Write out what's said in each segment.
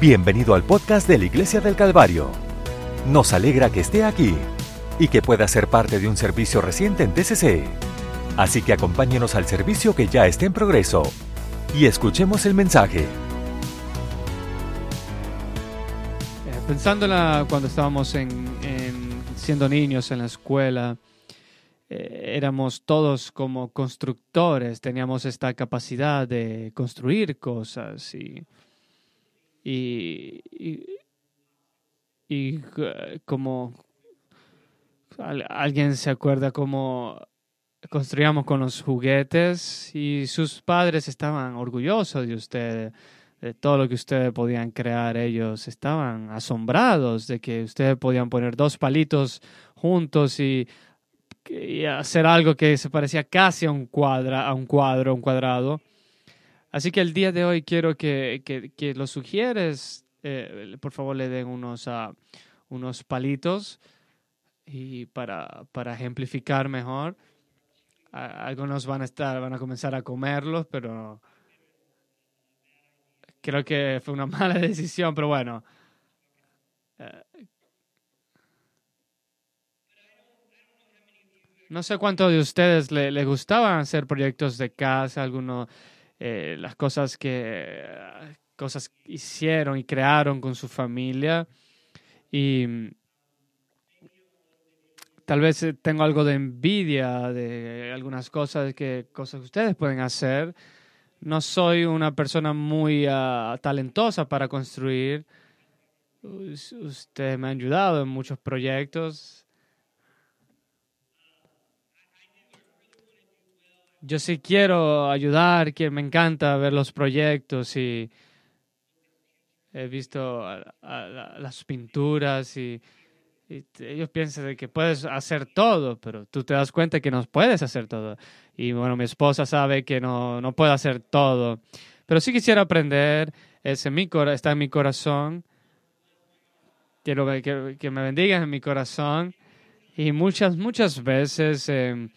Bienvenido al podcast de la Iglesia del Calvario. Nos alegra que esté aquí y que pueda ser parte de un servicio reciente en TCC. Así que acompáñenos al servicio que ya está en progreso y escuchemos el mensaje. Eh, Pensando en cuando estábamos en, en- siendo niños en la escuela, eh, éramos todos como constructores, teníamos esta capacidad de construir cosas y, y, y- y, eh, como al- alguien se acuerda cómo construíamos con los juguetes y sus padres estaban orgullosos de ustedes de todo lo que ustedes podían crear. Ellos estaban asombrados de que ustedes podían poner dos palitos juntos y, y hacer algo que se parecía casi a un, cuadra, a un cuadro, un cuadrado. Así que el día de hoy quiero que, que, que los sugieres, eh, por favor, le den unos, ah, unos palitos y para, para ejemplificar mejor. Algunos van a estar, van a comenzar a comerlos, pero creo que fue una mala decisión, pero bueno. Eh, No sé cuántos de ustedes le, le gustaban hacer proyectos de casa, algunos, eh, las cosas que cosas hicieron y crearon con su familia. Y mm, tal vez eh, tengo algo de envidia de algunas cosas que cosas que ustedes pueden hacer. No soy una persona muy ah, talentosa para construir. Us- Ustedes me han ayudado en muchos proyectos. Yo sí quiero ayudar, que me encanta ver los proyectos y he visto las pinturas y, y ellos piensan de que puedes hacer todo, pero tú te das cuenta que no puedes hacer todo. Y bueno, mi esposa sabe que no, no puedo hacer todo, pero sí quisiera aprender, es está en mi corazón. Quiero que, me bendigas en mi corazón. Y muchas, muchas veces eh,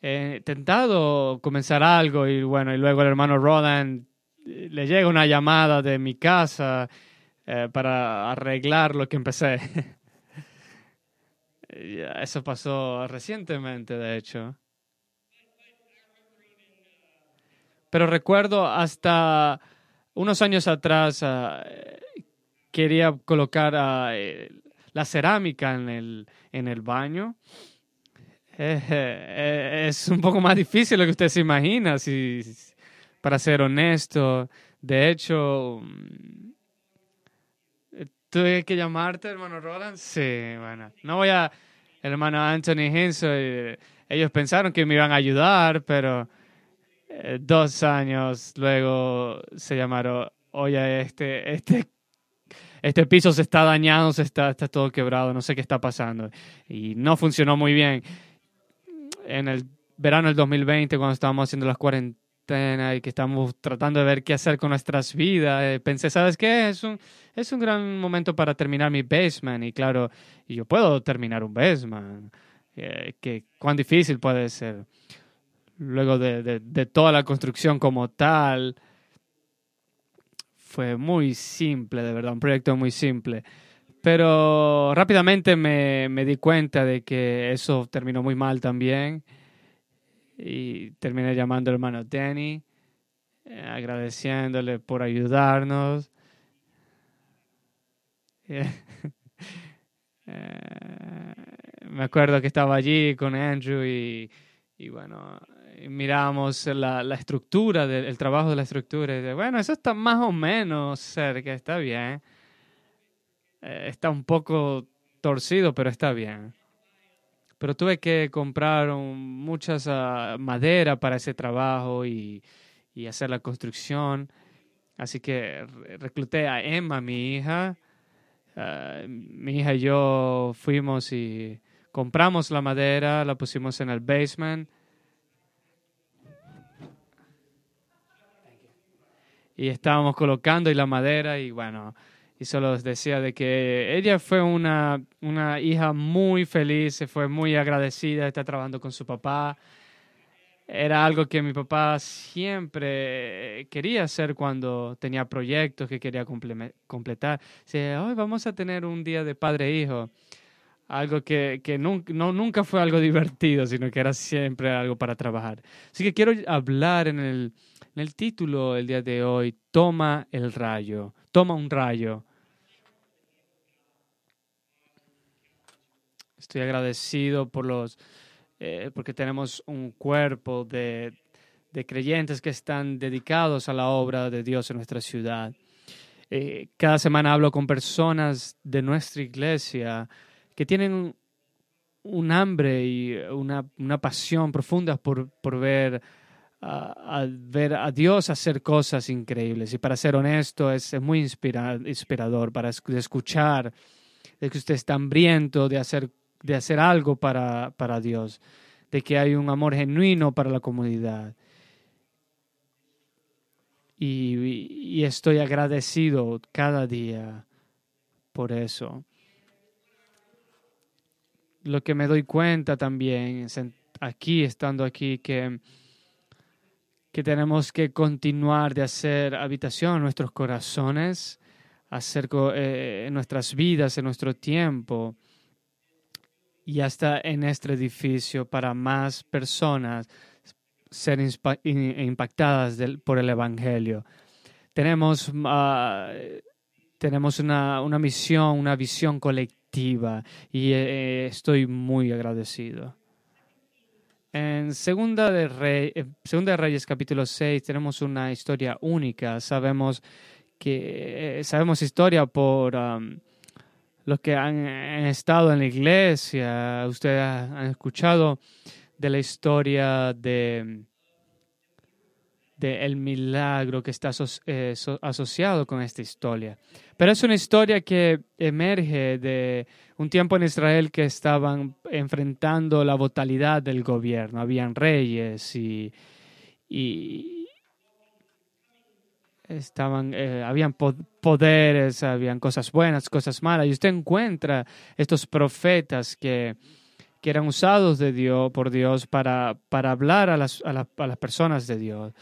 he intentado comenzar algo y bueno, y luego el hermano Roland eh, le llega una llamada de mi casa eh, para arreglar lo que empecé. Eh, Eso pasó recientemente, de hecho. Pero recuerdo hasta unos años atrás eh, quería colocar eh, la cerámica en el, en el baño. Eh, es un poco más difícil lo que usted se imagina, si, para ser honesto. De hecho, mm, tuve que llamarte, hermano Roland. Sí, bueno, no voy a, hermano Anthony Hinson, eh, ellos pensaron que me iban a ayudar, pero eh, dos años luego se llamaron, oye, este, este, este piso se está dañando, se está, está todo quebrado, no sé qué está pasando. Y no funcionó muy bien. En el verano del 2020, cuando estábamos haciendo las cuarentenas y que estamos tratando de ver qué hacer con nuestras vidas, eh, pensé, ¿sabes qué? Es un, es un gran momento para terminar mi basement. Y claro, y yo puedo terminar un basement. Eh, que, ¿Cuán difícil puede ser? Luego de, de, de toda la construcción como tal, fue muy simple, de verdad, un proyecto muy simple. Pero rápidamente me, me di cuenta de que eso terminó muy mal también. Y terminé llamando al hermano Danny, eh, agradeciéndole por ayudarnos. Eh, me acuerdo que estaba allí con Andrew y, y bueno, miramos la, la estructura, del, el trabajo de la estructura. Y de, bueno, eso está más o menos cerca, está bien. Eh, está un poco torcido, pero está bien. Pero tuve que comprar un- muchas ah, madera para ese trabajo y, y hacer la construcción. Así que re- recluté a Emma, mi hija. Ah, mi hija y yo fuimos y compramos la madera, la pusimos en el basement. Y estábamos colocando y la madera y bueno, y solo les decía de que ella fue una, una hija muy feliz, se fue muy agradecida, está trabajando con su papá. era algo que mi papá siempre quería hacer cuando tenía proyectos que quería completar. Dice, hoy vamos a tener un día de padre e hijo. Algo que, que nunca, no, nunca fue algo divertido, sino que era siempre algo para trabajar. Así que quiero hablar en el, en el título el día de hoy, Toma el rayo, toma un rayo. Estoy agradecido por los eh, porque tenemos un cuerpo de, creyentes que están dedicados a la obra de Dios en nuestra ciudad. Eh, cada semana hablo con personas de nuestra iglesia que tienen un hambre y una, pasión profunda por, ver, a, ver a Dios hacer cosas increíbles. Y para ser honesto, es, muy inspirador para escuchar de que usted está hambriento de hacer de hacer algo para, para Dios, de que hay un amor genuino para la comunidad. Y, estoy agradecido cada día por eso. Lo que me doy cuenta también, aquí, estando aquí, que, que tenemos que continuar de hacer habitación en nuestros corazones, hacer eh, en nuestras vidas, en nuestro tiempo y hasta en este edificio para más personas ser impactadas por el Evangelio. Tenemos, ah, tenemos una, una, misión, una visión colectiva y eh, estoy muy agradecido. En Segunda de, Rey, de Reyes capítulo 6 tenemos una historia única. Sabemos que eh, sabemos historia por los que han, estado en la iglesia, ustedes han escuchado de la historia de, de el milagro que está eh, asociado con esta historia. Pero es una historia que emerge de un tiempo en Israel que estaban enfrentando la brutalidad del gobierno. Habían reyes y, estaban, eh, habían poderes, habían cosas buenas, cosas malas, y usted encuentra estos profetas que, que eran usados de Dios, por Dios para, para hablar a las, a, las personas de Dios.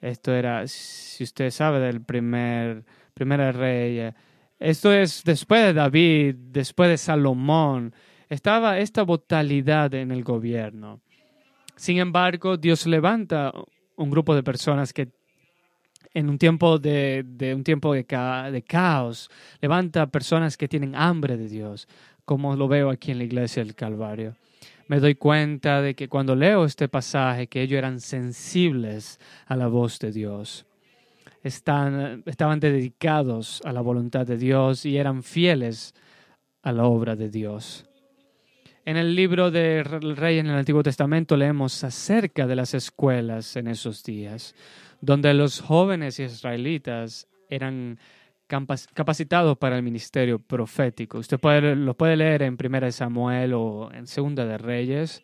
Esto era, si usted sabe del primer, primer rey, esto es después de David, después de Salomón, estaba esta brutalidad en el gobierno. Sin embargo, Dios levanta un grupo de personas que en un tiempo de, un tiempo de, de, caos, levanta personas que tienen hambre de Dios, como lo veo aquí en la iglesia del Calvario. Me doy cuenta de que cuando leo este pasaje, que ellos eran sensibles a la voz de Dios. Están, estaban dedicados a la voluntad de Dios y eran fieles a la obra de Dios. En el libro de Rey en el Antiguo Testamento leemos acerca de las escuelas en esos días donde los jóvenes israelitas eran capacitados para el ministerio profético. Usted puede, lo puede leer en Primera de Samuel o en Segunda de Reyes,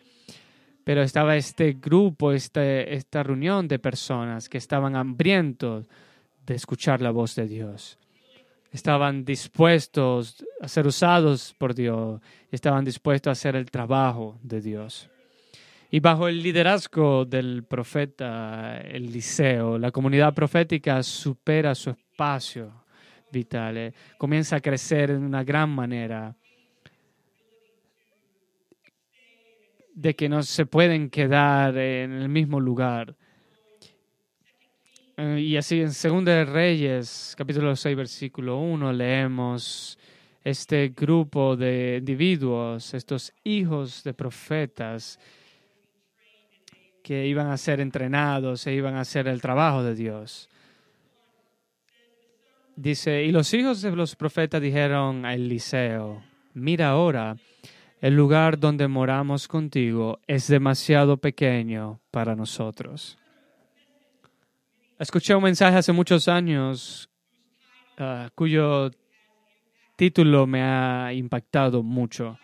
pero estaba este grupo, este, esta reunión de personas que estaban hambrientos de escuchar la voz de Dios. Estaban dispuestos a ser usados por Dios, estaban dispuestos a hacer el trabajo de Dios. Y bajo el liderazgo del profeta Eliseo, la comunidad profética supera su espacio vital, eh, comienza a crecer en una gran manera, de que no se pueden quedar en el mismo lugar. Eh, y así en Segunda de Reyes, capítulo 6, versículo 1, leemos este grupo de individuos, estos hijos de profetas, que iban a ser entrenados e iban a hacer el trabajo de Dios. Dice, y los hijos de los profetas dijeron a Eliseo, mira ahora, el lugar donde moramos contigo es demasiado pequeño para nosotros. Escuché un mensaje hace muchos años ah, cuyo título me ha impactado mucho.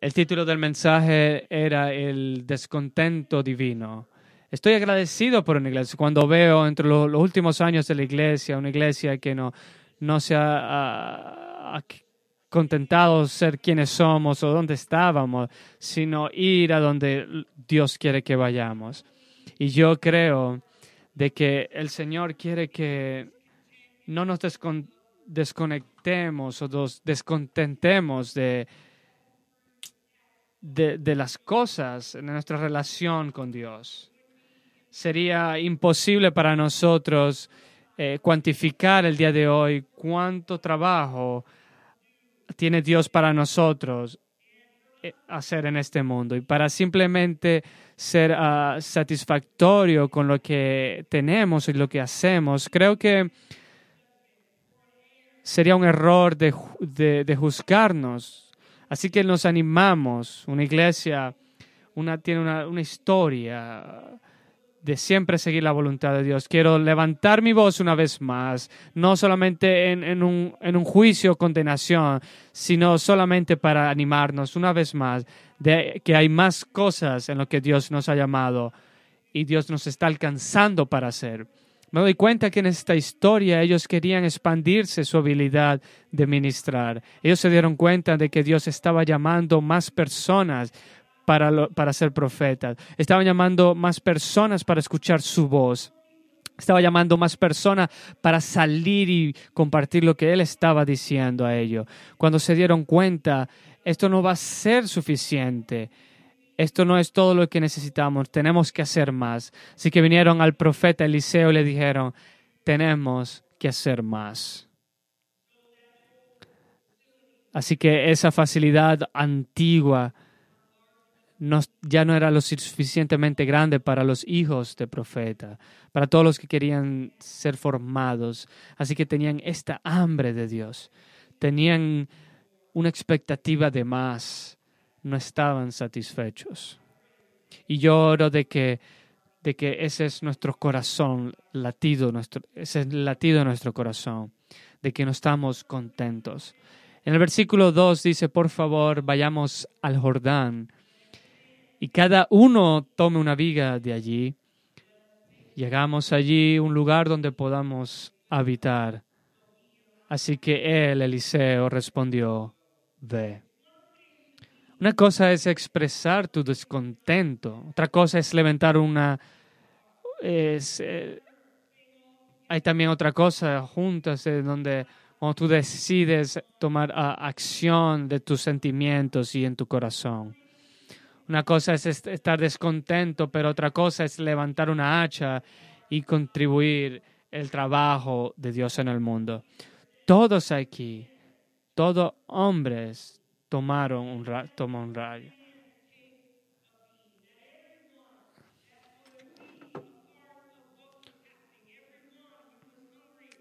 El título del mensaje era El descontento divino. Estoy agradecido por una iglesia. Cuando veo entre los, últimos años de la iglesia, una iglesia que no, no se ha, contentados ser quienes somos o donde estábamos, sino ir a donde Dios quiere que vayamos. Y yo creo de que el Señor quiere que no nos desconectemos o nos descontentemos de, de, las cosas, de nuestra relación con Dios. Sería imposible para nosotros eh, cuantificar el día de hoy cuánto trabajo tiene Dios para nosotros hacer en este mundo y para simplemente ser ah, satisfactorio con lo que tenemos y lo que hacemos. Creo que sería un error de, de, juzgarnos. Así que nos animamos. Una iglesia una, tiene una, una historia de siempre seguir la voluntad de Dios. Quiero levantar mi voz una vez más, no solamente en, un, en un juicio o condenación, sino solamente para animarnos una vez más de que hay más cosas en lo que Dios nos ha llamado y Dios nos está alcanzando para hacer. Me doy cuenta que en esta historia ellos querían expandirse su habilidad de ministrar. Ellos se dieron cuenta de que Dios estaba llamando más personas para, para ser profetas. Estaba llamando más personas para escuchar su voz. Estaba llamando más personas para salir y compartir lo que él estaba diciendo a ellos. Cuando se dieron cuenta, esto no va a ser suficiente. Esto no es todo lo que necesitamos. Tenemos que hacer más. Así que vinieron al profeta Eliseo y le dijeron, tenemos que hacer más. Así que esa facilidad antigua ya no era lo suficientemente grande para los hijos de profeta, para todos los que querían ser formados. Así que tenían esta hambre de Dios, tenían una expectativa de más, no estaban satisfechos. Y yo oro de que, de que ese es nuestro corazón, latido, nuestro, ese es el latido de nuestro corazón, de que no estamos contentos. En el versículo 2 dice, por favor, vayamos al Jordán y cada uno tome una viga de allí. Llegamos allí, un lugar donde podamos habitar. Así que él, Eliseo, respondió, ve. Una cosa es expresar tu descontento, otra cosa es levantar una... Eh, hay también otra cosa juntas eh, donde cuando tú decides tomar ah, acción de tus sentimientos y en tu corazón. Una cosa es estar descontento, pero otra cosa es levantar una hacha y contribuir el trabajo de Dios en el mundo. Todos aquí, todos hombres tomaron un, tomó un rayo.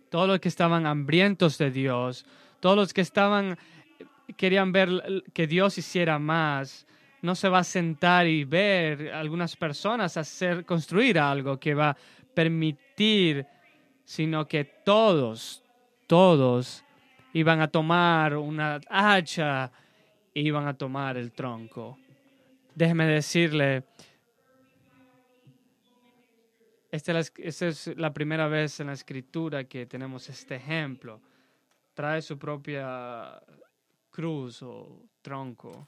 Todos los que estaban hambrientos de Dios, todos los que estaban querían ver que Dios hiciera más, no se va a sentar y ver algunas personas hacer, construir algo que va a permitir, sino que todos, todos iban a tomar una hacha e iban a tomar el tronco. Déjeme decirle, esta es la primera vez en la escritura que tenemos este ejemplo. Trae su propia cruz o tronco.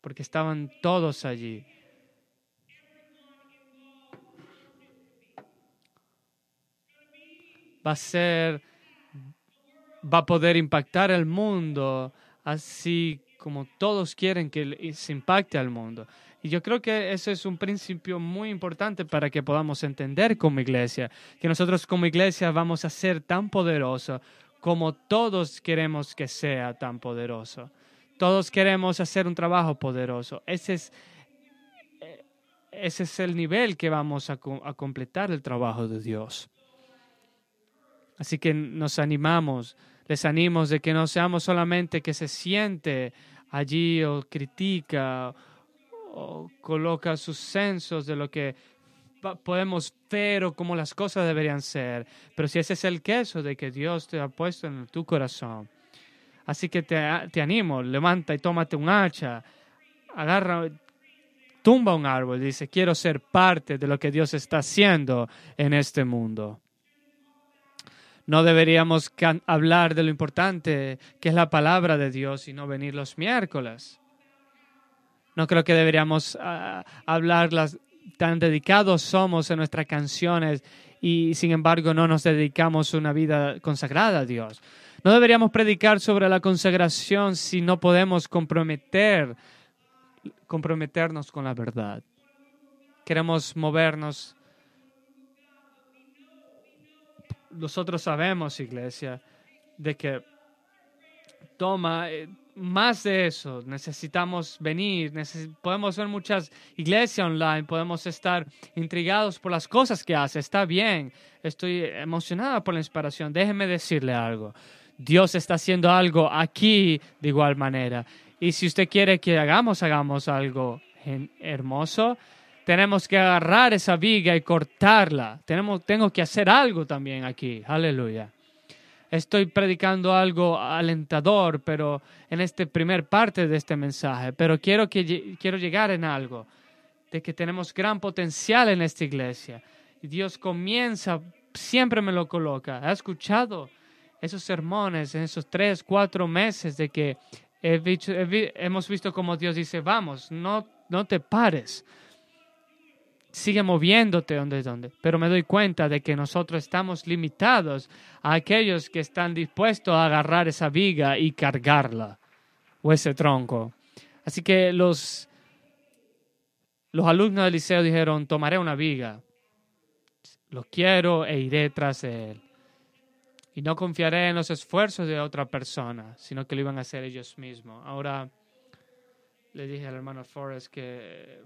Porque estaban todos allí. Va a ser, va a poder impactar el mundo así como todos quieren que se impacte al mundo. Y yo creo que eso es un principio muy importante para que podamos entender como iglesia, que nosotros como iglesia vamos a ser tan poderosos como todos queremos que sea tan poderoso. Todos queremos hacer un trabajo poderoso. Ese es, eh, ese es el nivel que vamos a, a completar el trabajo de Dios. Así que nos animamos, les animamos de que no seamos solamente que se siente allí o critica o coloca sus censos de lo que podemos ver o cómo las cosas deberían ser. Pero si ese es el queso de que Dios te ha puesto en tu corazón, Así que te, te animo, levanta y tómate un hacha, agarra, tumba un árbol, dice, quiero ser parte de lo que Dios está haciendo en este mundo. No deberíamos hablar de lo importante que es la palabra de Dios y no venir los miércoles. No creo que deberíamos ah, hablar las, tan dedicados somos en nuestras canciones y sin embargo no nos dedicamos una vida consagrada a Dios. No deberíamos predicar sobre la consagración si no podemos comprometer, comprometernos con la verdad. Queremos movernos. Nosotros sabemos, iglesia, de que toma eh, más de eso. Necesitamos venir. podemos ver muchas iglesias online. Podemos estar intrigados por las cosas que hace. Está bien. Estoy emocionada por la inspiración. Déjeme decirle algo. Dios está haciendo algo aquí de igual manera. Y si usted quiere que hagamos, hagamos algo hermoso, tenemos que agarrar esa viga y cortarla. Tenemos, tengo que hacer algo también aquí. Aleluya. Estoy predicando algo alentador, pero en esta primer parte de este mensaje, pero quiero, que, quiero llegar en algo, de que tenemos gran potencial en esta iglesia. Dios comienza, siempre me lo coloca. ¿Ha escuchado? esos sermones en esos tres, cuatro meses de que hemos visto como Dios dice, vamos, no, no te pares, sigue moviéndote donde, donde. Pero me doy cuenta de que nosotros estamos limitados a aquellos que están dispuestos a agarrar esa viga y cargarla o ese tronco. Así que los, los alumnos del liceo dijeron, tomaré una viga, lo quiero e iré tras él. Y no confiaré en los esfuerzos de otra persona, sino que lo iban a hacer ellos mismos. Ahora le dije al hermano Forrest que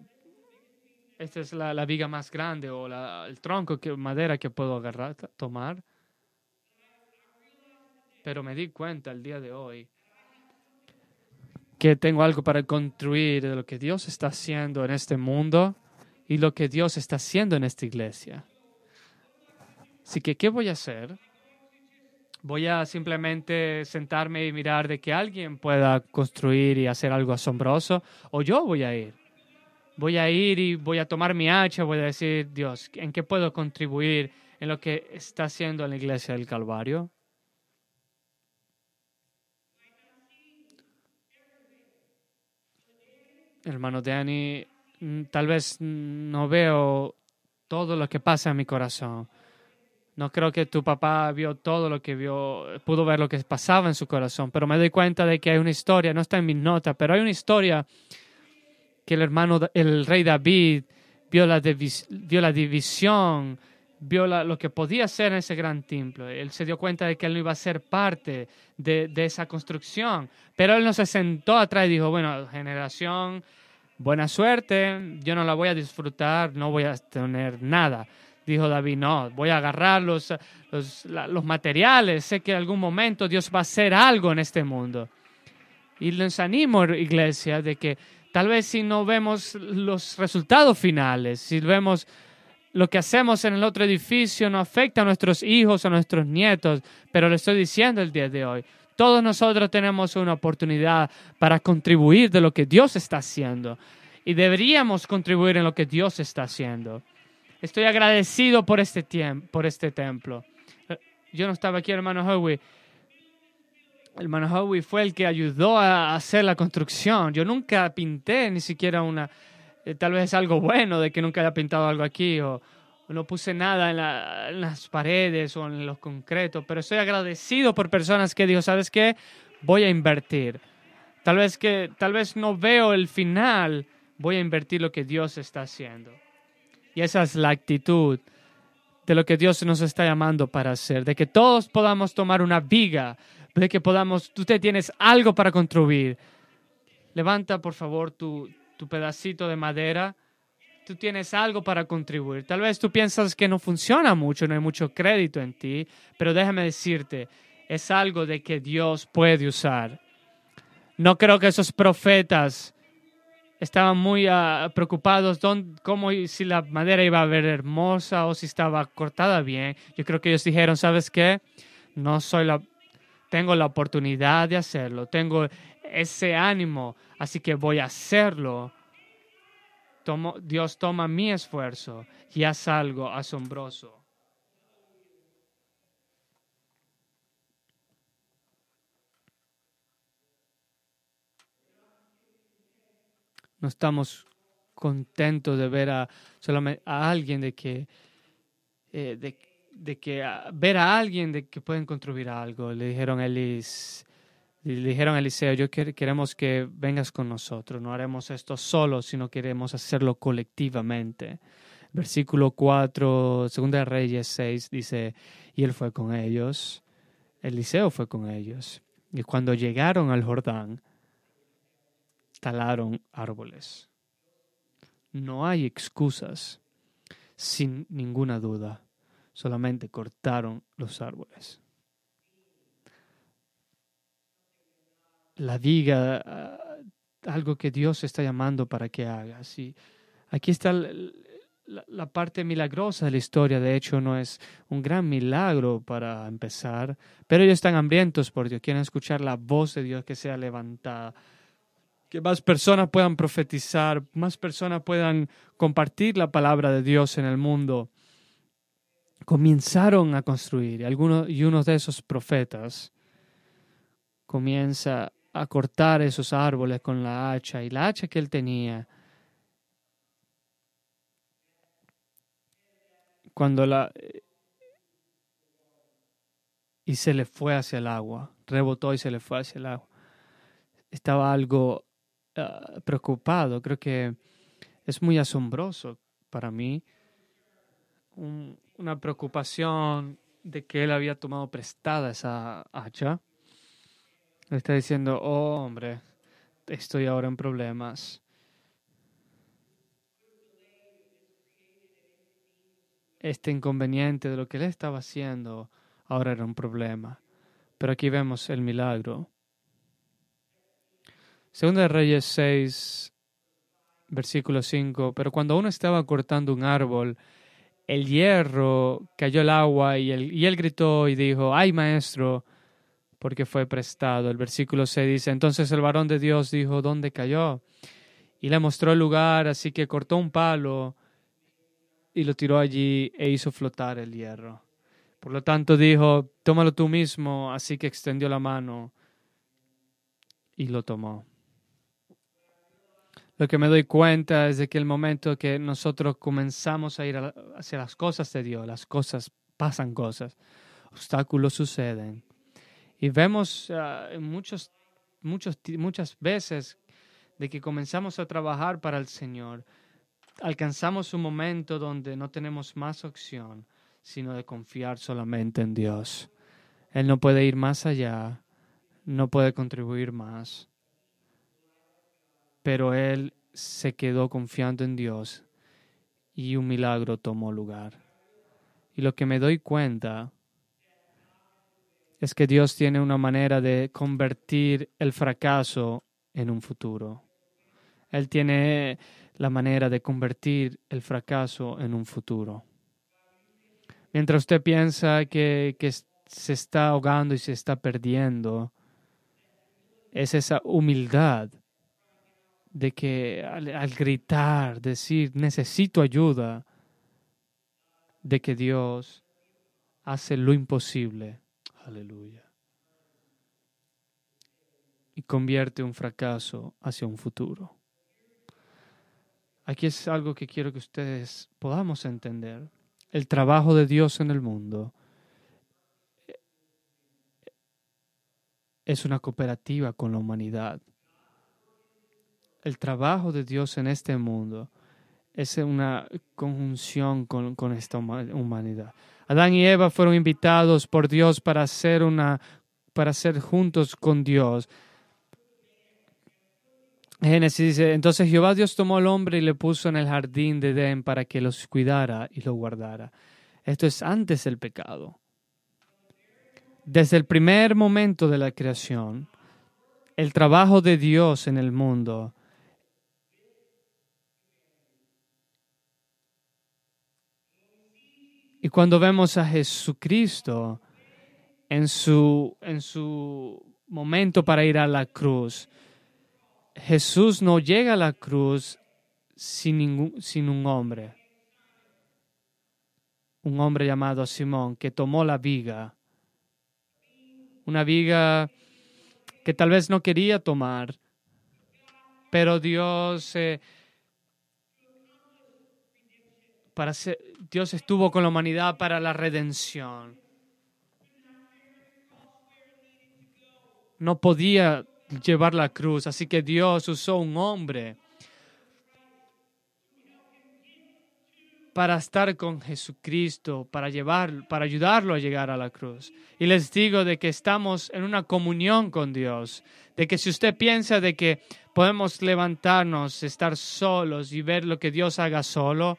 esta es la, la viga más grande o la, el tronco que madera que puedo agarrar, tomar. Pero me di cuenta el día de hoy que tengo algo para construir de lo que Dios está haciendo en este mundo y lo que Dios está haciendo en esta iglesia. Así que, ¿qué voy a hacer? Voy a simplemente sentarme y mirar de que alguien pueda construir y hacer algo asombroso, o yo voy a ir. Voy a ir y voy a tomar mi hacha, voy a decir, Dios, ¿en qué puedo contribuir en lo que está haciendo en la iglesia del Calvario? Hermano Danny, mm, tal vez no veo todo lo que pasa en mi corazón no creo que tu papá vio todo lo que vio, pudo ver lo que pasaba en su corazón, pero me doy cuenta de que hay una historia, no está en mis notas, pero hay una historia que el hermano, el rey David vio la, vio la división, vio lo que podía ser en ese gran templo. Él se dio cuenta de que él no iba a ser parte de, esa construcción, pero él no se sentó atrás y dijo, bueno, generación, buena suerte, yo no la voy a disfrutar, no voy a tener nada Dijo David, no, voy a agarrar los, los, materiales, sé que en algún momento Dios va a hacer algo en este mundo. Y les animo, iglesia, de que tal vez si no vemos los resultados finales, si vemos lo que hacemos en el otro edificio no afecta a nuestros hijos, a nuestros nietos, pero le estoy diciendo el día de hoy, todos nosotros tenemos una oportunidad para contribuir de lo que Dios está haciendo y deberíamos contribuir en lo que Dios está haciendo. Estoy agradecido por este, tiempo, por este templo. Eh, yo no estaba aquí, hermano Howie. El hermano Howie fue el que ayudó a hacer la construcción. Yo nunca pinté ni siquiera una... Eh, tal vez es algo bueno de que nunca haya pintado algo aquí o, no puse nada en, las paredes o en los concretos, pero estoy agradecido por personas que dijo, ¿sabes qué? Voy a invertir. Tal vez que tal vez no veo el final, voy a invertir lo que Dios está haciendo. Y esa es la actitud de lo que Dios nos está llamando para hacer, de que todos podamos tomar una viga, de que podamos, tú te tienes algo para contribuir. Levanta por favor tu, tu pedacito de madera, tú tienes algo para contribuir. Tal vez tú piensas que no funciona mucho, no hay mucho crédito en ti, pero déjame decirte, es algo de que Dios puede usar. No creo que esos profetas estaban muy uh, preocupados don, cómo si la madera iba a ver hermosa o si estaba cortada bien. Yo creo que ellos dijeron, ¿sabes qué? No soy la tengo la oportunidad de hacerlo, tengo ese ánimo, así que voy a hacerlo. Dios toma mi esfuerzo y hace algo asombroso. No estamos contentos de ver a, solamente a alguien de que, eh, que ver a alguien de que pueden contribuir algo. Le dijeron a Elis, le dijeron a Eliseo, yo queremos que vengas con nosotros, no haremos esto solo, sino queremos hacerlo colectivamente. Versículo 4, Segunda de Reyes 6 dice, y él fue con ellos, Eliseo fue con ellos. Y cuando llegaron al Jordán, talaron árboles. No hay excusas, sin ninguna duda. Solamente cortaron los árboles. La viga, ah, algo que Dios está llamando para que hagas. Y aquí está la, parte milagrosa de la historia. De hecho, no es un gran milagro para empezar, pero ellos están hambrientos por Dios. Quieren escuchar la voz de Dios que sea levantada que más personas puedan profetizar, más personas puedan compartir la palabra de Dios en el mundo. Comenzaron a construir algunos, y uno de esos profetas comienza a cortar esos árboles con la hacha y la hacha que él tenía. Cuando la y se le fue hacia el agua, rebotó y se le fue hacia el agua. Estaba algo Ah, preocupado. Creo que es muy asombroso para mí. Una preocupación de que él había tomado prestada esa hacha. Le está diciendo, oh hombre, estoy ahora en problemas. Este inconveniente de lo que él estaba haciendo ahora era un problema. Pero aquí vemos el milagro. Segunda de Reyes 6, versículo 5. Pero cuando uno estaba cortando un árbol, el hierro cayó al agua y él, y él gritó y dijo, ay maestro, porque fue prestado. El versículo 6 dice, entonces el varón de Dios dijo, ¿dónde cayó? Y le mostró el lugar, así que cortó un palo y lo tiró allí e hizo flotar el hierro. Por lo tanto dijo, tómalo tú mismo, así que extendió la mano y lo tomó. Lo que me doy cuenta es de que el momento que nosotros comenzamos a ir hacia las cosas de Dios, las cosas pasan cosas, obstáculos suceden. Y vemos ah, muchos, muchos, muchas veces de que comenzamos a trabajar para el Señor, alcanzamos un momento donde no tenemos más opción, sino de confiar solamente en Dios. Él no puede ir más allá, no puede contribuir más pero él se quedó confiando en Dios y un milagro tomó lugar. Y lo que me doy cuenta es que Dios tiene una manera de convertir el fracaso en un futuro. Él tiene la manera de convertir el fracaso en un futuro. Mientras usted piensa que, que se está ahogando y se está perdiendo, es esa humildad de que al, gritar, decir, necesito ayuda, de que Dios hace lo imposible. Aleluya. Y convierte un fracaso hacia un futuro. Aquí es algo que quiero que ustedes podamos entender. El trabajo de Dios en el mundo es una cooperativa con la humanidad el trabajo de Dios en este mundo es una conjunción con, esta humanidad. Adán y Eva fueron invitados por Dios para ser una para ser juntos con Dios. Génesis dice, entonces Jehová Dios tomó al hombre y le puso en el jardín de Edén para que los cuidara y lo guardara. Esto es antes del pecado. Desde el primer momento de la creación, el trabajo de Dios en el mundo Y cuando vemos a Jesucristo en su, en su momento para ir a la cruz, Jesús no llega a la cruz sin, ningún, sin un hombre. Un hombre llamado Simón que tomó la viga. Una viga que tal vez no quería tomar, pero Dios, eh, para Dios estuvo con la humanidad para la redención. No podía llevar la cruz, así que Dios usó un hombre para estar con Jesucristo, para llevar, para ayudarlo a llegar a la cruz. Y les digo de que estamos en una comunión con Dios, de que si usted piensa de que podemos levantarnos, estar solos y ver lo que Dios haga solo,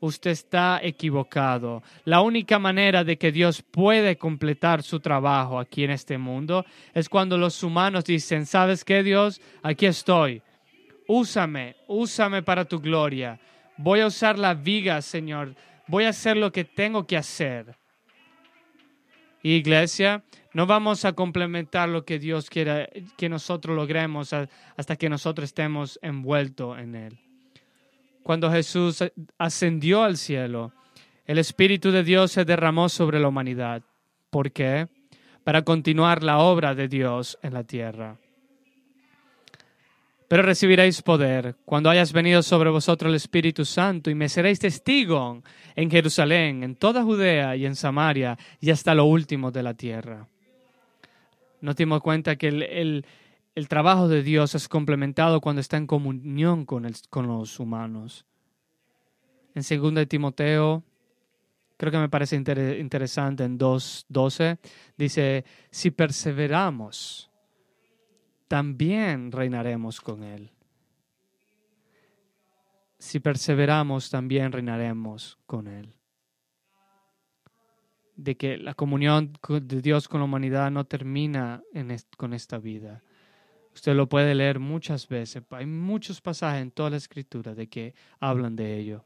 usted está equivocado. La única manera de que Dios puede completar su trabajo aquí en este mundo es cuando los humanos dicen, ¿sabes qué Dios? Aquí estoy. Úsame, úsame para tu gloria Voy a usar la viga, Señor. Voy a hacer lo que tengo que hacer. Iglesia, no vamos a complementar lo que Dios quiera que nosotros logremos hasta que nosotros estemos envueltos en Él. Cuando Jesús ascendió al cielo, el Espíritu de Dios se derramó sobre la humanidad. ¿Por qué? Para continuar la obra de Dios en la tierra. Pero recibiréis poder cuando hayas venido sobre vosotros el Espíritu Santo y me seréis testigo en Jerusalén, en toda Judea y en Samaria y hasta lo último de la tierra. Nos dimos cuenta que el, el, trabajo de Dios es complementado cuando está en comunión con, el, los humanos. En 2 de Timoteo, creo que me parece interesante, en 2.12, dice, si perseveramos también reinaremos con Él. Si perseveramos, también reinaremos con Él. De que la comunión de Dios con la humanidad no termina con esta vida. Usted lo puede leer muchas veces. Hay muchos pasajes en toda la escritura de que hablan de ello.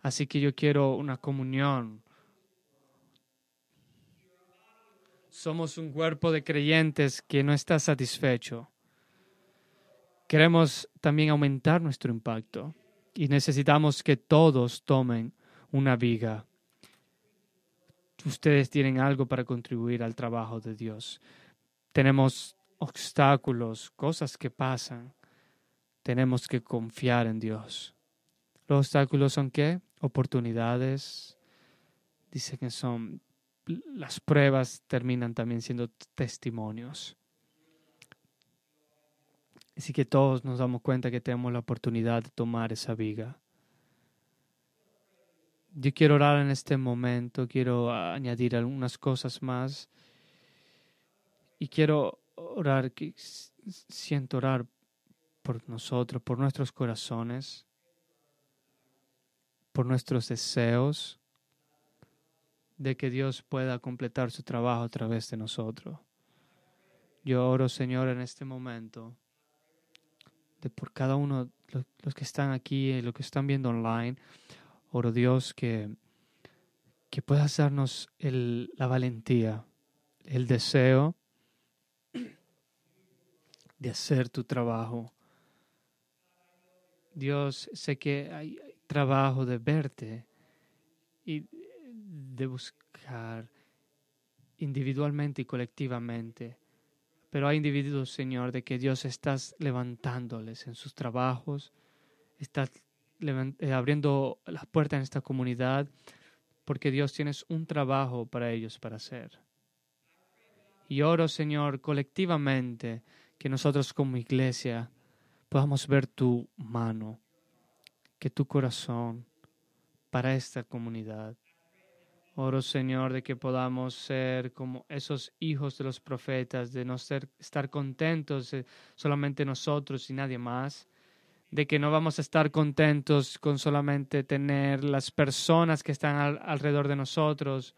Así que yo quiero una comunión Somos un cuerpo de creyentes que no está satisfecho. Queremos también aumentar nuestro impacto y necesitamos que todos tomen una viga. Ustedes tienen algo para contribuir al trabajo de Dios. Tenemos obstáculos, cosas que pasan. Tenemos que confiar en Dios. Los obstáculos son qué? Oportunidades. Dice que son las pruebas terminan también siendo testimonios. Así que todos nos damos cuenta que tenemos la oportunidad de tomar esa viga. Yo quiero orar en este momento, quiero añadir algunas cosas más. Y quiero orar, siento orar por nosotros, por nuestros corazones, por nuestros deseos de que Dios pueda completar su trabajo a través de nosotros. Yo oro, Señor, en este momento, por cada uno de los que están aquí y los que están viendo online, oro Dios que, que puedas darnos el, la valentía, el deseo de hacer tu trabajo. Dios, sé que hay trabajo de verte y de buscar individualmente y colectivamente. Pero hay individuos, Señor, de que Dios estás levantándoles en sus trabajos, estás eh, abriendo las puertas en esta comunidad, porque Dios tienes un trabajo para ellos para hacer. Y oro, Señor, colectivamente, que nosotros como iglesia podamos ver tu mano, que tu corazón para esta comunidad. Oro, Señor, de que podamos ser como esos hijos de los profetas, de no ser, estar contentos solamente nosotros y nadie más, de que no vamos a estar contentos con solamente tener las personas que están alrededor de nosotros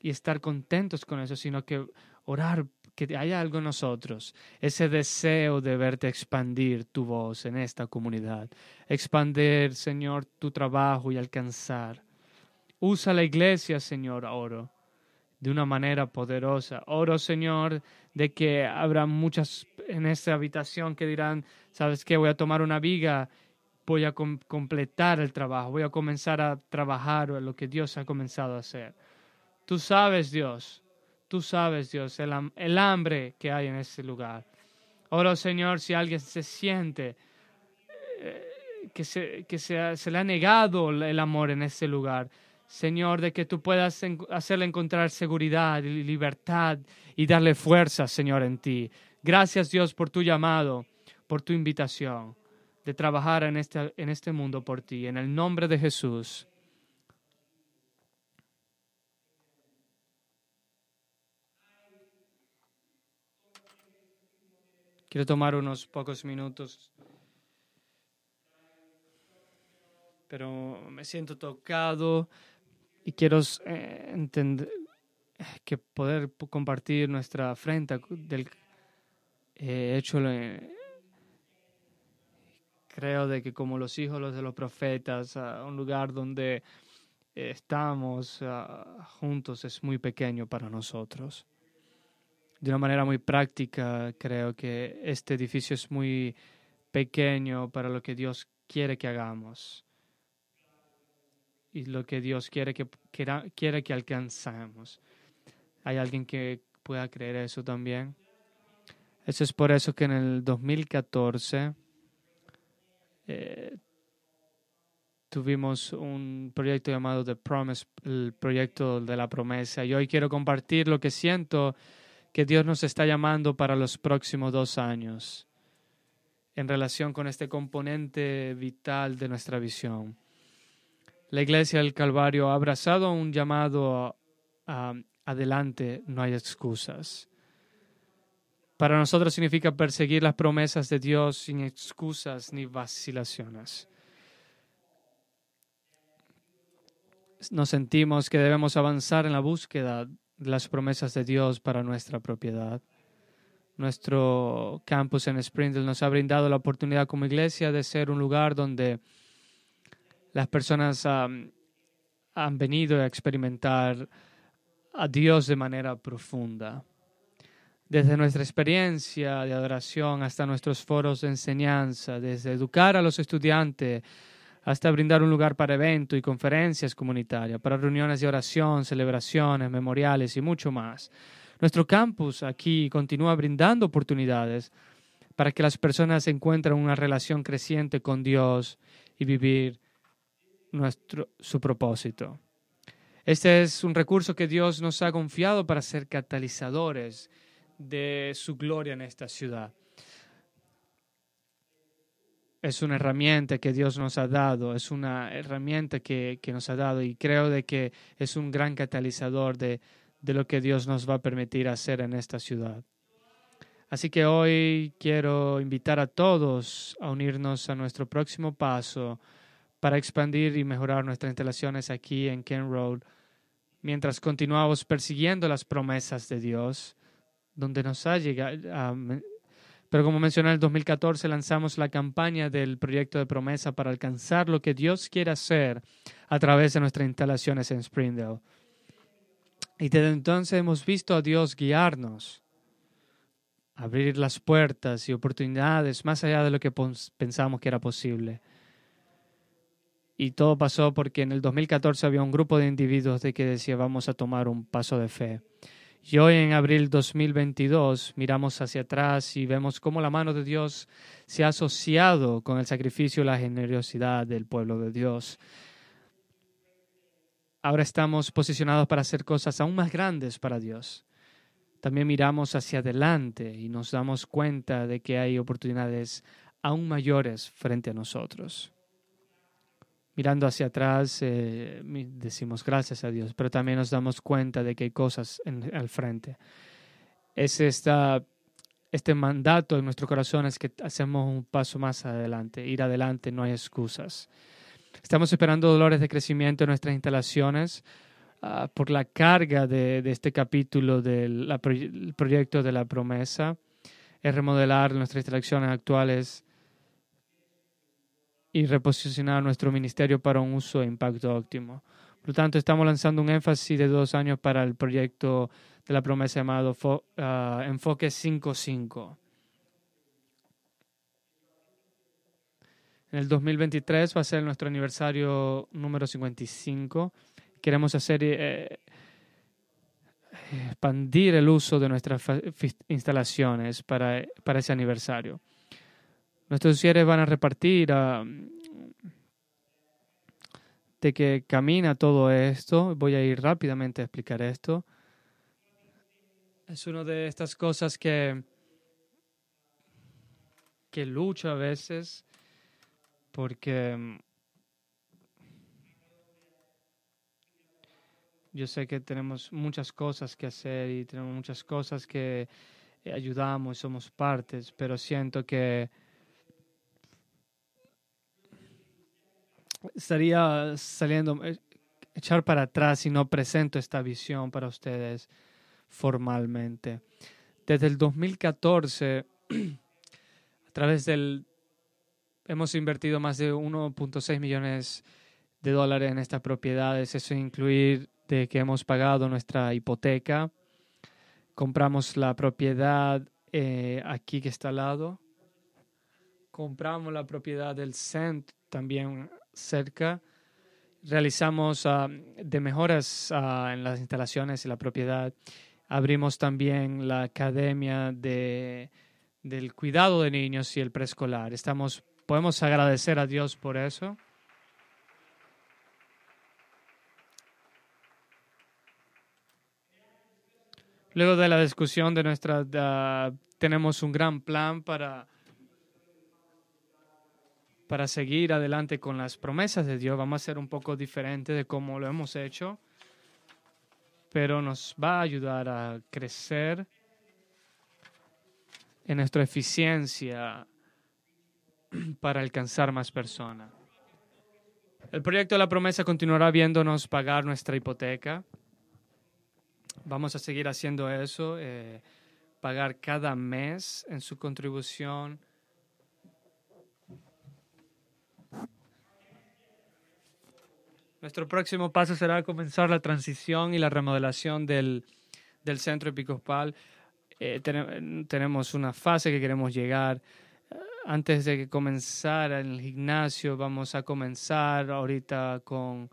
y estar contentos con eso, sino que orar que haya algo en nosotros, ese deseo de verte expandir tu voz en esta comunidad, expandir, Señor, tu trabajo y alcanzar Usa la iglesia, Señor, oro, de una manera poderosa. Oro, Señor, de que habrá muchas en esta habitación que dirán, ¿sabes qué? Voy a tomar una viga voy a completar el trabajo, voy a comenzar a trabajar lo que Dios ha comenzado a hacer. Tú sabes, Dios, tú sabes, Dios, el, hambre que hay en este lugar. Oro, Señor, si alguien se siente eh, que, se, que se, le ha negado el amor en este lugar, Señor, de que tú puedas hacerle encontrar seguridad y libertad y darle fuerza, Señor, en ti. Gracias, Dios, por tu llamado, por tu invitación de trabajar en este, en este mundo por ti. En el nombre de Jesús. Quiero tomar unos pocos minutos, pero me siento tocado y quiero eh, entender que poder compartir nuestra frente del eh, hecho Creo de que como los hijos de los profetas, un lugar donde estamos juntos es muy pequeño para nosotros. De una manera muy práctica, creo que este edificio es muy pequeño para lo que Dios quiere que hagamos y lo que Dios quiere que, quiere que alcancemos. ¿Hay alguien que pueda creer eso también? Eso es por eso que en el 2014 eh, tuvimos un proyecto llamado The Promise, el proyecto de la promesa. Y hoy quiero compartir lo que siento que Dios nos está llamando para los próximos dos años en relación con este componente vital de nuestra visión. La Iglesia del Calvario ha abrazado un llamado a adelante, no hay excusas. Para nosotros significa perseguir las promesas de Dios sin excusas ni vacilaciones. Nos sentimos que debemos avanzar en la búsqueda las promesas de Dios para nuestra propiedad. Nuestro campus en Springdale nos ha brindado la oportunidad como iglesia de ser un lugar donde las personas han venido a experimentar a Dios de manera profunda desde nuestra experiencia de adoración hasta nuestros foros de enseñanza, desde educar a los estudiantes hasta brindar un lugar para eventos y conferencias comunitarias, para reuniones de oración, celebraciones, memoriales y mucho más. Nuestro campus aquí continúa brindando oportunidades para que las personas encuentren una relación creciente con Dios y vivir nuestro, su propósito. Este es un recurso que Dios nos ha confiado para ser catalizadores de su gloria en esta ciudad. Es una herramienta que Dios nos ha dado, es una herramienta que, nos ha dado y creo de que es un gran catalizador de, de lo que Dios nos va a permitir hacer en esta ciudad. Así que hoy quiero invitar a todos a unirnos a nuestro próximo paso para expandir y mejorar nuestras instalaciones aquí en Ken Road, mientras continuamos persiguiendo las promesas de Dios donde nos ha llegado. Pero como mencioné, en el 2014 lanzamos la campaña del proyecto de promesa para alcanzar lo que Dios quiere hacer a través de nuestras instalaciones en Springdale. Y desde entonces hemos visto a Dios guiarnos, abrir las puertas y oportunidades más allá de lo que pensamos que era posible. Y todo pasó porque en el 2014 había un grupo de individuos de que decía vamos a tomar un paso de fe. Y hoy en abril 2022 miramos hacia atrás y vemos cómo la mano de Dios se ha asociado con el sacrificio y la generosidad del pueblo de Dios. Ahora estamos posicionados para hacer cosas aún más grandes para Dios. También miramos hacia adelante y nos damos cuenta de que hay oportunidades aún mayores frente a nosotros mirando hacia atrás, eh, decimos gracias a Dios, pero también nos damos cuenta de que hay cosas en, al frente. Es esta, este mandato en nuestro corazón es que hacemos un paso más adelante, ir adelante, no hay excusas. Estamos esperando dolores de crecimiento en nuestras instalaciones ah, por la carga de, de este capítulo del proyecto de la promesa, es remodelar nuestras instalaciones actuales y reposicionar nuestro ministerio para un uso e impacto óptimo. Por lo tanto, estamos lanzando un énfasis de dos años para el proyecto de la promesa llamado uh, Enfoque 5.5. En el 2023 va a ser nuestro aniversario número 55. Queremos hacer eh, expandir el uso de nuestras instalaciones para, para ese aniversario. Nuestros cierres van a repartir a, de que camina todo esto. Voy a ir rápidamente a explicar esto. Es una de estas cosas que, que lucho a veces porque yo sé que tenemos muchas cosas que hacer y tenemos muchas cosas que ayudamos, somos partes, pero siento que estaría saliendo, eh, echar para atrás si no presento esta visión para ustedes formalmente. Desde el 2014, a través del, hemos invertido más de 1.6 millones de dólares en estas propiedades, eso incluir de que hemos pagado nuestra hipoteca, compramos la propiedad eh, aquí que está al lado, compramos la propiedad del CENT también cerca. Realizamos ah, de mejoras ah, en las instalaciones y la propiedad. Abrimos también la academia de, del cuidado de niños y el preescolar. Estamos, podemos agradecer a Dios por eso. Luego de la discusión de nuestra, ah, tenemos un gran plan para para seguir adelante con las promesas de Dios. Vamos a ser un poco diferente de cómo lo hemos hecho, pero nos va a ayudar a crecer en nuestra eficiencia para alcanzar más personas. El proyecto de la promesa continuará viéndonos pagar nuestra hipoteca. Vamos a seguir haciendo eso, eh, pagar cada mes en su contribución Nuestro próximo paso será comenzar la transición y la remodelación del, del centro episcopal. Eh, tenemos una fase que queremos llegar. Antes de que comenzar en el gimnasio, vamos a comenzar ahorita con,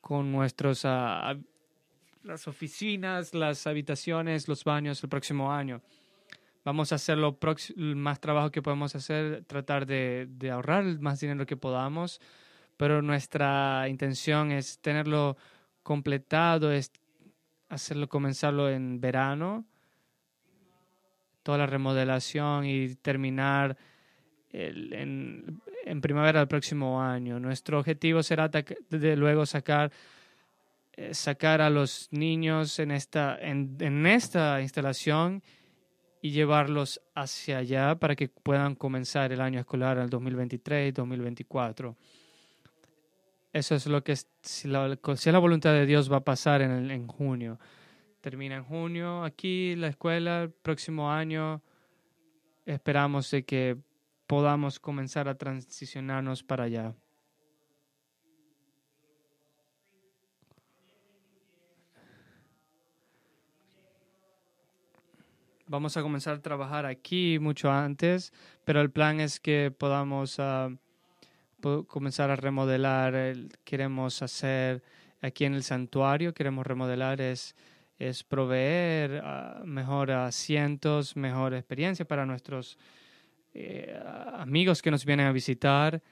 con nuestros, uh, las oficinas, las habitaciones, los baños el próximo año. Vamos a hacer lo más trabajo que podemos hacer, tratar de, de ahorrar el más dinero que podamos pero nuestra intención es tenerlo completado, es hacerlo, comenzarlo en verano, toda la remodelación y terminar en, primavera del próximo año. Nuestro objetivo será de luego sacar eh, sacar a los niños en esta, en, en esta instalación y llevarlos hacia allá para que puedan comenzar el año escolar en el 2023-2024. Eso es lo que, si, la, es la voluntad de Dios, va a pasar en, en junio. Termina en junio aquí la escuela, el próximo año esperamos de que podamos comenzar a transicionarnos para allá. Vamos a comenzar a trabajar aquí mucho antes, pero el plan es que podamos ah, comenzar a remodelar, queremos hacer aquí en el santuario, queremos remodelar es, es proveer uh, mejor asientos, mejor experiencia para nuestros eh, amigos que nos vienen a visitar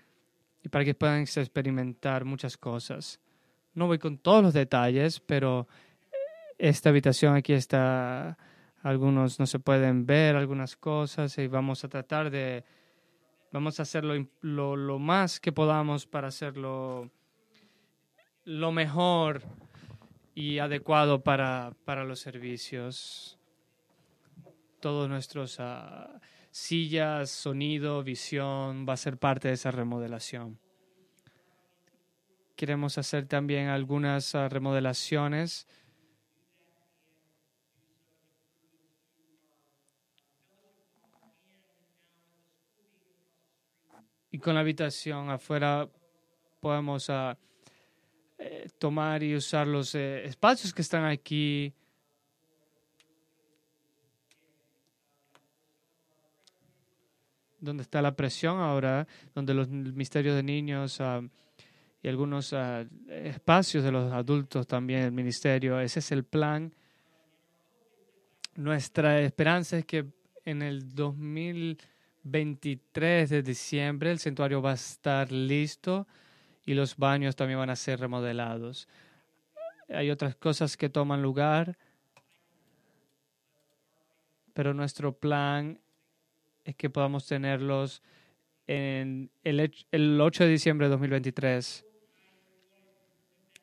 y para que puedan experimentar muchas cosas. No voy con todos los detalles, pero esta habitación aquí está, algunos no se pueden ver, algunas cosas y vamos a tratar de Vamos a hacerlo lo, más que podamos para hacerlo lo mejor y adecuado para, para los servicios. Todos nuestros uh, sillas, sonido, visión va a ser parte de esa remodelación. Queremos hacer también algunas uh, remodelaciones y con la habitación afuera podemos ah, eh, tomar y usar los eh, espacios que están aquí. donde está la presión ahora, donde los misterios de niños ah, y algunos ah, espacios de los adultos también, el ministerio, ese es el plan. Nuestra esperanza es que en el 2023 de diciembre el santuario va a estar listo y los baños también van a ser remodelados. Hay otras cosas que toman lugar, pero nuestro plan es que podamos tenerlos en el, el 8 de diciembre de 2023.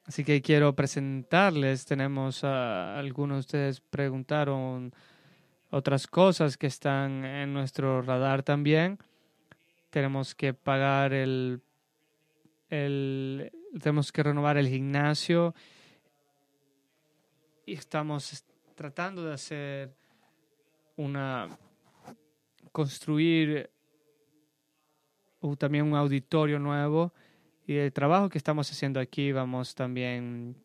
Así que quiero presentarles, tenemos a algunos de ustedes preguntaron otras cosas que están en nuestro radar también. Tenemos que pagar el, el tenemos que renovar el gimnasio y estamos tratando de hacer una construir también un auditorio nuevo y el trabajo que estamos haciendo aquí, vamos también,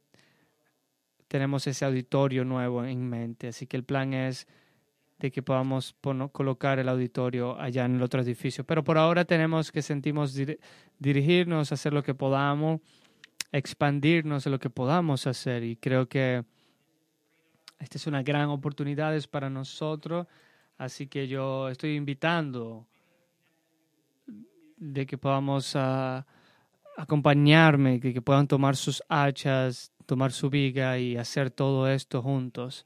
tenemos ese auditorio nuevo en mente. Así que el plan es de que podamos colocar el auditorio allá en el otro edificio. Pero por ahora tenemos que sentimos dirigirnos, hacer lo que podamos, expandirnos en lo que podamos hacer. Y creo que esta es una gran oportunidad para nosotros. Así que yo estoy invitando de que podamos uh, acompañarme, que, puedan tomar sus hachas, tomar su viga y hacer todo esto juntos.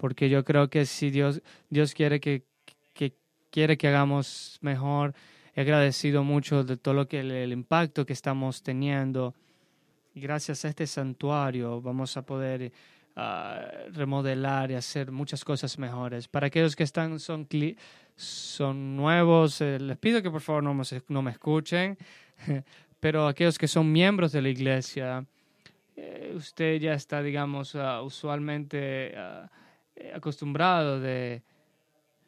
Porque yo creo que si Dios, Dios quiere que, que quiere que hagamos mejor, he agradecido mucho de todo lo que el, impacto que estamos teniendo. Gracias a este santuario vamos a poder ah, remodelar y hacer muchas cosas mejores. Para aquellos que están son, son nuevos, eh, les pido que por favor no me, no me escuchen. pero aquellos que son miembros de la iglesia, eh, usted ya está, digamos, ah, usualmente ah, acostumbrado de,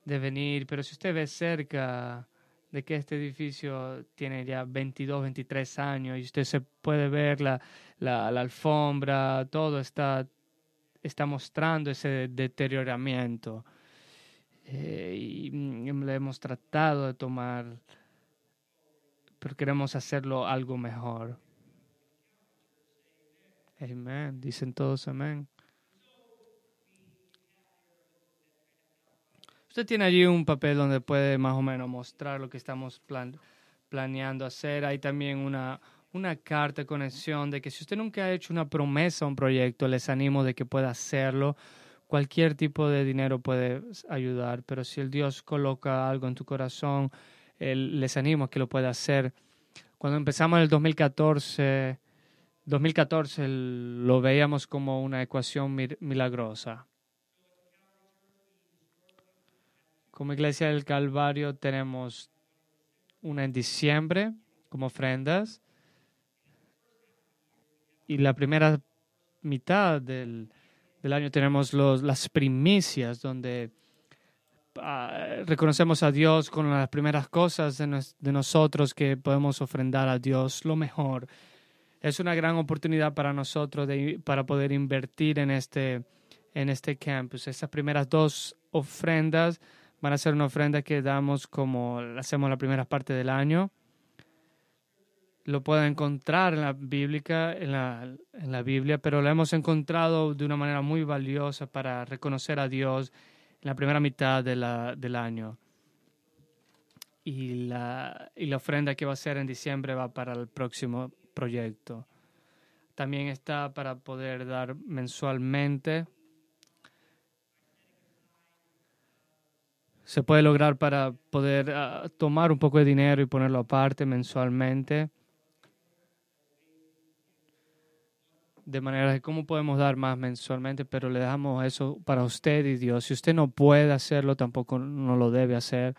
de, venir, pero si usted ve cerca de que este edificio tiene ya 22, 23 años y usted se puede ver la, la, alfombra, todo está, está mostrando ese deterioramiento. Eh, y mm, le hemos tratado de tomar pero queremos hacerlo algo mejor. Amén. Dicen todos amén. Usted tiene allí un papel donde puede más o menos mostrar lo que estamos planeando hacer. Hay también una, una carta de conexión de que si usted nunca ha hecho una promesa a un proyecto, les animo de que pueda hacerlo. Cualquier tipo de dinero puede ayudar, pero si el Dios coloca algo en tu corazón, les animo a que lo pueda hacer. Cuando empezamos en el 2014, 2014 lo veíamos como una ecuación milagrosa. Como Iglesia del Calvario tenemos una en diciembre como ofrendas y la primera mitad del, del año tenemos los, las primicias donde Ah, reconocemos a Dios con las primeras cosas de, nosotros que podemos ofrendar a Dios, lo mejor. Es una gran oportunidad para nosotros de, para poder invertir en este, en este campus. Esas primeras dos ofrendas van a ser una ofrenda que damos como hacemos la primera parte del año. Lo pueden encontrar en la, bíblica, en, la, en la Biblia, pero lo hemos encontrado de una manera muy valiosa para reconocer a Dios en la primera mitad de la, del año. Y la, y la ofrenda que va a ser en diciembre va para el próximo proyecto. También está para poder dar mensualmente. Se puede lograr para poder ah, tomar un poco de dinero y ponerlo aparte mensualmente. de manera de cómo podemos dar más mensualmente, pero le damos eso para usted y Dios. Si usted no puede hacerlo, tampoco no lo debe hacer,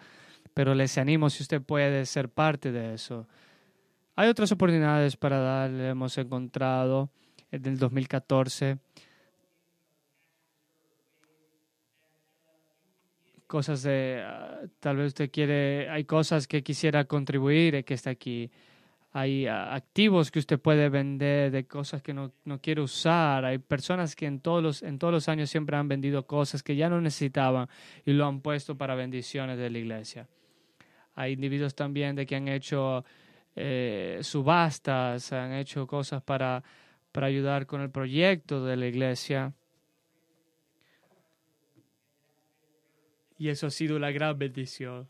pero les animo si usted puede ser parte de eso. Hay otras oportunidades para dar, hemos encontrado en el 2014 cosas de, ah, tal vez usted quiere, hay cosas que quisiera contribuir, que está aquí hay ah, activos que usted puede vender de cosas que no, no, quiere usar. Hay personas que en todos, los, en todos los años siempre han vendido cosas que ya no necesitaban y lo han puesto para bendiciones de la iglesia. Hay individuos también de que han hecho eh, subastas, han hecho cosas para, para ayudar con el proyecto de la iglesia. Y eso ha sido la gran bendición.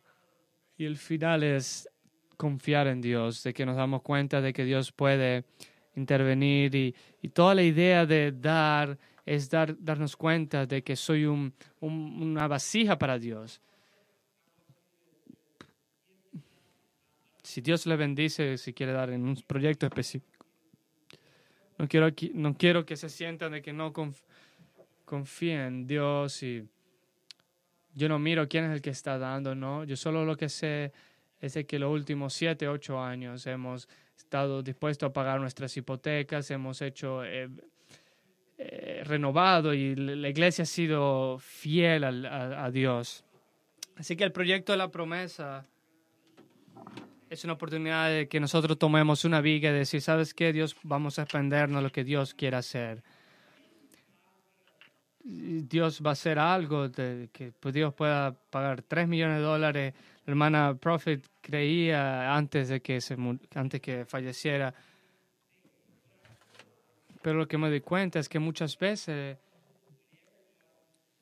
Y el final es confiar en Dios, de que nos damos cuenta de que Dios puede intervenir y, y toda la idea de dar es dar, darnos cuenta de que soy un, una vasija para Dios. Si Dios le bendice, si quiere dar en un proyecto específico, no quiero, no quiero que se sientan de que no confíen en Dios y yo no miro quién es el que está dando, no. Yo solo lo que sé es que los últimos siete, ocho años hemos estado dispuestos a pagar nuestras hipotecas, hemos hecho eh, eh, renovado y la iglesia ha sido fiel a, Dios. Así que el proyecto de la promesa es una oportunidad de que nosotros tomemos una viga y decir, ¿sabes qué? Dios, vamos a expandernos lo que Dios quiere hacer. Dios va a hacer algo de, que pues, Dios pueda pagar 3 millones de dólares. La hermana Prophet creía antes de que, se, antes que falleciera pero lo que me doy cuenta es que muchas veces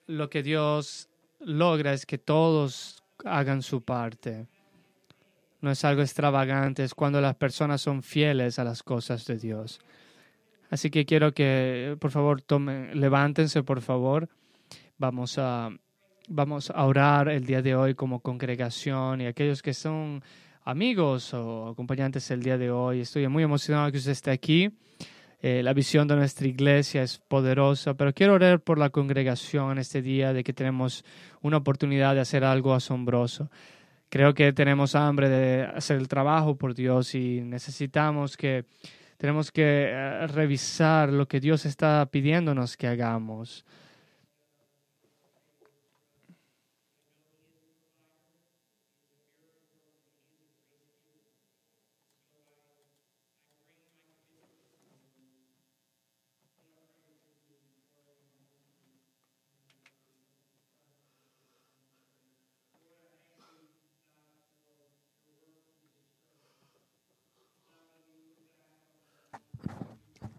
lo que Dios logra es que todos hagan su parte. No es algo extravagante, es cuando las personas son fieles a las cosas de Dios. Así que quiero que, por favor, tomen, levántense, por favor. Vamos a, vamos a orar el día de hoy como congregación y aquellos que son amigos o acompañantes el día de hoy. Estoy muy emocionado que usted esté aquí. Eh, la visión de nuestra iglesia es poderosa, pero quiero orar por la congregación este día de que tenemos una oportunidad de hacer algo asombroso. Creo que tenemos hambre de hacer el trabajo por Dios y necesitamos que, tenemos que eh, revisar lo que Dios está pidiéndonos que hagamos.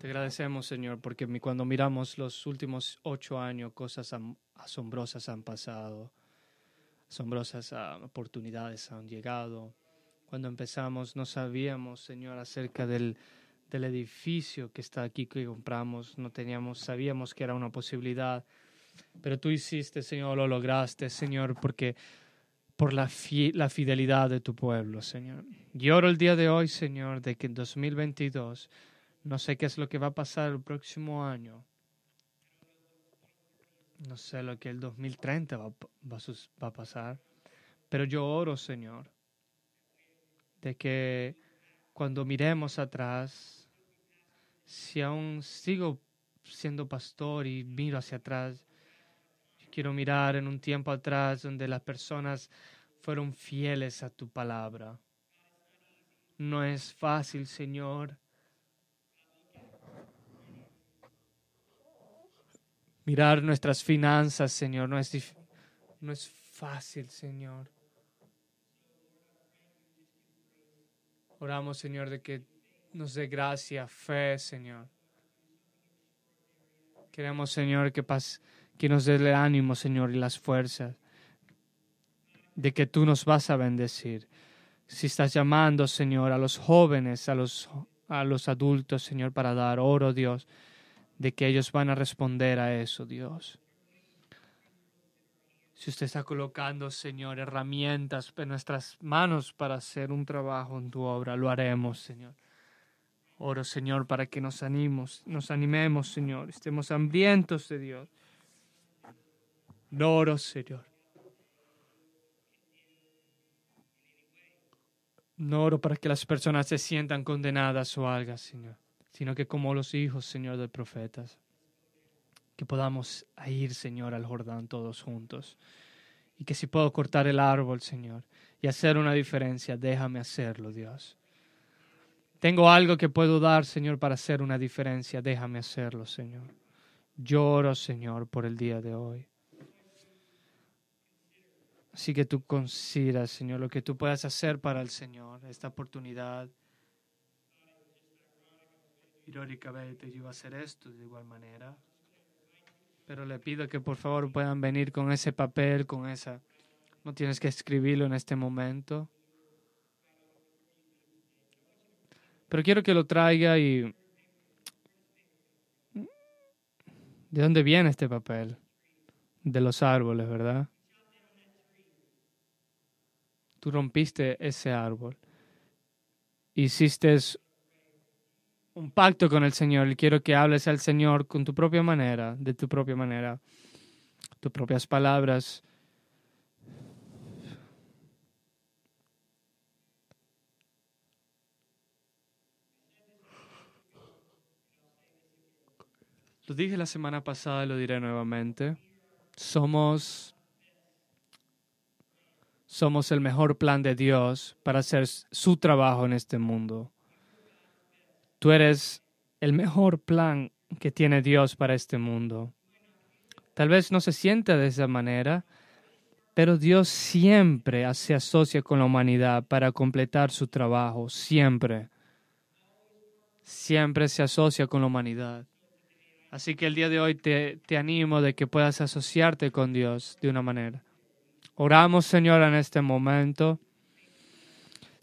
Te agradecemos, Señor, porque cuando miramos los últimos ocho años, cosas asombrosas han pasado, asombrosas ah, oportunidades han llegado. Cuando empezamos no sabíamos, Señor, acerca del, del edificio que está aquí que compramos, no teníamos, sabíamos que era una posibilidad, pero tú hiciste, Señor, lo lograste, Señor, porque por la, la fidelidad de tu pueblo, Señor. Y oro el día de hoy, Señor, de que en 2022 no sé qué es lo que va a pasar el próximo año. No sé lo que el 2030 va, a pasar. Pero yo oro, Señor, de que cuando miremos atrás, si aún sigo siendo pastor y miro hacia atrás, quiero mirar en un tiempo atrás donde las personas fueron fieles a tu palabra. No es fácil, Señor, mirar nuestras finanzas, Señor. No es, no es fácil, Señor. Oramos, Señor, de que nos dé gracia, fe, Señor. Queremos, Señor, que, que nos dé el ánimo, Señor, y las fuerzas de que tú nos vas a bendecir. Si estás llamando, Señor, a los jóvenes, a los, a los adultos, Señor, para dar oro, Dios de que ellos van a responder a eso, Dios. Si usted está colocando, Señor, herramientas en nuestras manos para hacer un trabajo en tu obra, lo haremos, Señor. Oro, Señor, para que nos animemos, nos animemos, Señor, estemos hambrientos de Dios. No oro, Señor. No oro para que las personas se sientan condenadas o algo, Señor sino que como los hijos, Señor, de profetas, que podamos ir, Señor, al Jordán todos juntos. Y que si puedo cortar el árbol, Señor, y hacer una diferencia, déjame hacerlo, Dios. Tengo algo que puedo dar, Señor, para hacer una diferencia, déjame hacerlo, Señor. Lloro, Señor, por el día de hoy. Así que tú consideras, Señor, lo que tú puedas hacer para el Señor, esta oportunidad. Irónicamente yo hacer esto de igual manera. Pero le pido que por favor puedan venir con ese papel, con esa... No tienes que escribirlo en este momento. Pero quiero que lo traiga y... ¿De dónde viene este papel? De los árboles, ¿verdad? Tú rompiste ese árbol. Hiciste un pacto con el Señor y quiero que hables al Señor con tu propia manera, de tu propia manera, tus propias palabras. Lo dije la semana pasada y lo diré nuevamente. Somos somos el mejor plan de Dios para hacer su trabajo en este mundo. Tú eres el mejor plan que tiene Dios para este mundo. Tal vez no se sienta de esa manera, pero Dios siempre se asocia con la humanidad para completar su trabajo, siempre. Siempre se asocia con la humanidad. Así que el día de hoy te, te animo de que puedas asociarte con Dios de una manera. Oramos, Señor, en este momento.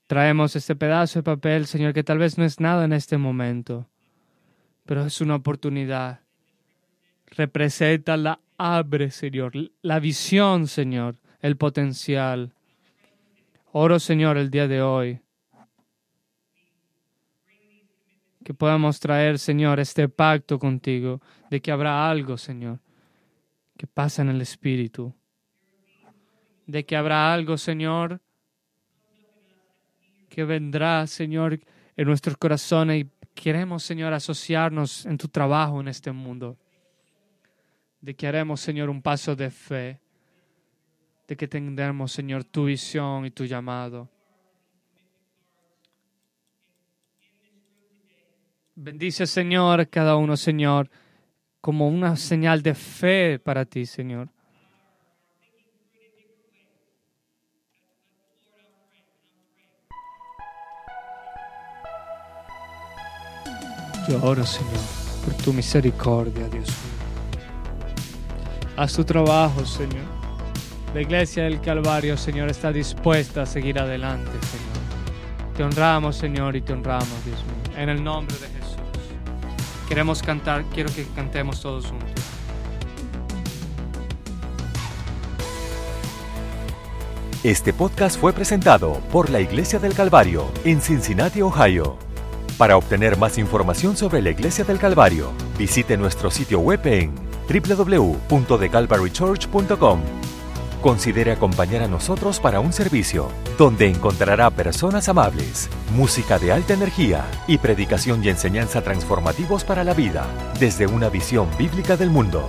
Traemos este pedazo de papel, Señor, que tal vez no es nada en este momento, pero es una oportunidad. Representa la abre, Señor, la visión, Señor, el potencial. Oro, Señor, el día de hoy. Que podamos traer, Señor, este pacto contigo, de que habrá algo, Señor, que pasa en el Espíritu de que habrá algo, Señor, que vendrá, Señor, en nuestros corazones y queremos, Señor, asociarnos en tu trabajo en este mundo. De que haremos, Señor, un paso de fe. De que tendremos, Señor, tu visión y tu llamado. Bendice, Señor, cada uno, Señor, como una señal de fe para ti, Señor. Oro, Señor, por tu misericordia, Dios mío. Haz tu trabajo, Señor. La iglesia del Calvario, Señor, está dispuesta a seguir adelante, Señor. Te honramos, Señor, y te honramos, Dios mío. En el nombre de Jesús. Queremos cantar, quiero que cantemos todos juntos. Este podcast fue presentado por la Iglesia del Calvario en Cincinnati, Ohio. Para obtener más información sobre la Iglesia del Calvario, visite nuestro sitio web en www.thecalvarychurch.com. Considere acompañar a nosotros para un servicio donde encontrará personas amables, música de alta energía y predicación y enseñanza transformativos para la vida desde una visión bíblica del mundo.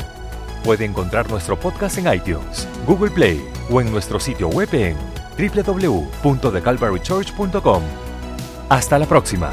Puede encontrar nuestro podcast en iTunes, Google Play o en nuestro sitio web en www.thecalvarychurch.com. Hasta la próxima.